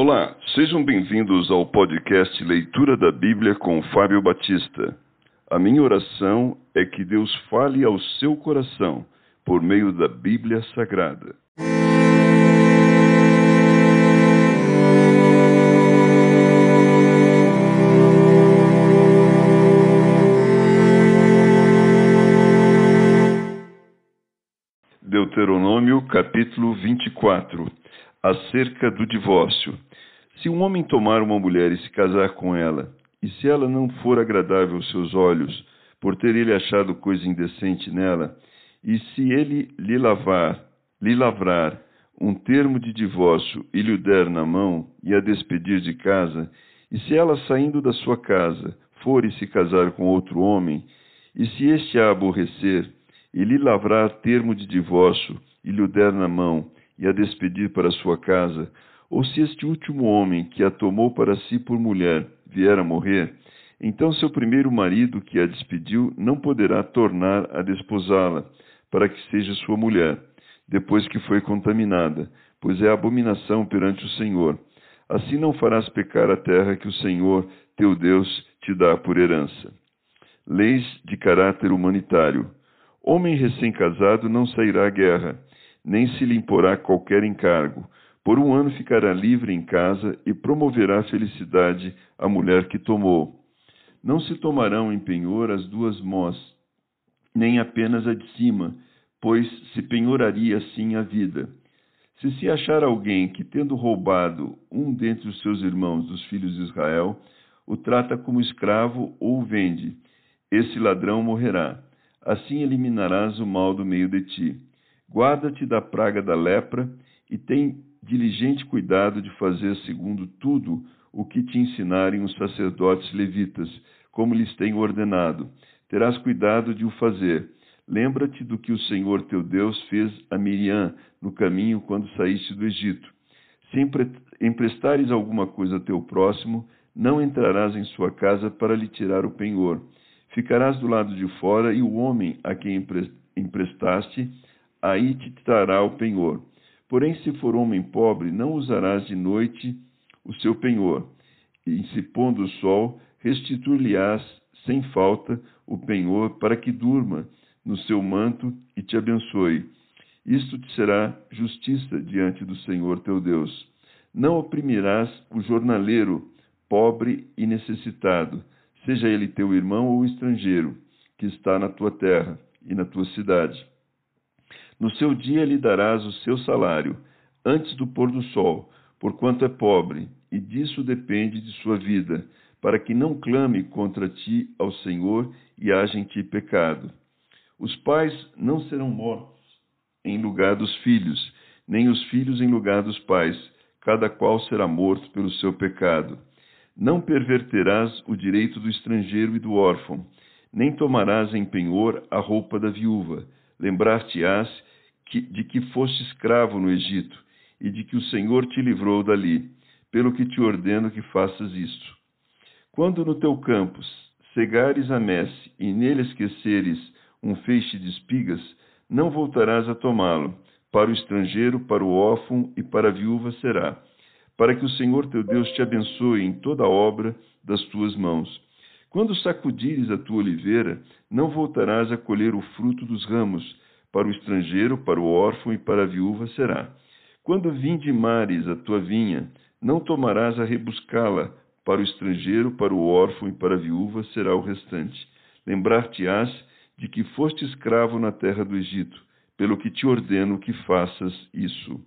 Olá, sejam bem-vindos ao podcast Leitura da Bíblia com Fábio Batista. A minha oração é que Deus fale ao seu coração por meio da Bíblia Sagrada. Deuteronômio capítulo 24 Acerca do divórcio. Se um homem tomar uma mulher e se casar com ela, e se ela não for agradável aos seus olhos, por ter ele achado coisa indecente nela, e se ele lhe lavar, lhe lavrar um termo de divórcio e lhe der na mão e a despedir de casa, e se ela saindo da sua casa for e se casar com outro homem, e se este a aborrecer, e lhe lavrar termo de divórcio, e lhe der na mão, e a despedir para sua casa, ou se este último homem que a tomou para si por mulher vier a morrer, então seu primeiro marido que a despediu não poderá tornar a desposá-la, para que seja sua mulher, depois que foi contaminada, pois é abominação perante o Senhor. Assim não farás pecar a terra que o Senhor, teu Deus, te dá por herança. Leis de caráter humanitário. Homem recém-casado não sairá à guerra, nem se lhe imporá qualquer encargo. Por um ano ficará livre em casa e promoverá felicidade à mulher que tomou. Não se tomarão em penhor as duas mós, nem apenas a de cima, pois se penhoraria assim a vida. Se se achar alguém que, tendo roubado um dentre os seus irmãos dos filhos de Israel, o trata como escravo ou o vende, esse ladrão morrerá. Assim eliminarás o mal do meio de ti. Guarda-te da praga da lepra e tem diligente cuidado de fazer segundo tudo o que te ensinarem os sacerdotes levitas, como lhes tenho ordenado. Terás cuidado de o fazer. Lembra-te do que o Senhor teu Deus fez a Miriam no caminho quando saíste do Egito. Se emprestares alguma coisa a teu próximo, não entrarás em sua casa para lhe tirar o penhor. Ficarás do lado de fora e o homem a quem emprestaste, aí te trará o penhor. Porém, se for homem pobre, não usarás de noite o seu penhor. E se pondo o sol, restituir-lhe-ás sem falta o penhor para que durma no seu manto e te abençoe. Isto te será justiça diante do Senhor teu Deus. Não oprimirás o jornaleiro, pobre e necessitado, seja ele teu irmão ou estrangeiro, que está na tua terra e na tua cidade. No seu dia lhe darás o seu salário, antes do pôr do sol, porquanto é pobre, e disso depende de sua vida, para que não clame contra ti ao Senhor e haja em ti pecado. Os pais não serão mortos em lugar dos filhos, nem os filhos em lugar dos pais, cada qual será morto pelo seu pecado. Não perverterás o direito do estrangeiro e do órfão, nem tomarás em penhor a roupa da viúva. Lembrar-te-ás de que foste escravo no Egito, e de que o Senhor te livrou dali, pelo que te ordeno que faças isto. Quando no teu campo cegares a messe e nele esqueceres um feixe de espigas, não voltarás a tomá-lo. Para o estrangeiro, para o órfão e para a viúva será, para que o Senhor teu Deus te abençoe em toda a obra das tuas mãos. Quando sacudires a tua oliveira, não voltarás a colher o fruto dos ramos, para o estrangeiro, para o órfão e para a viúva será. Quando vindimares a tua vinha, não tomarás a rebuscá-la, para o estrangeiro, para o órfão e para a viúva será o restante. Lembrar-te-ás de que foste escravo na terra do Egito, pelo que te ordeno que faças isso.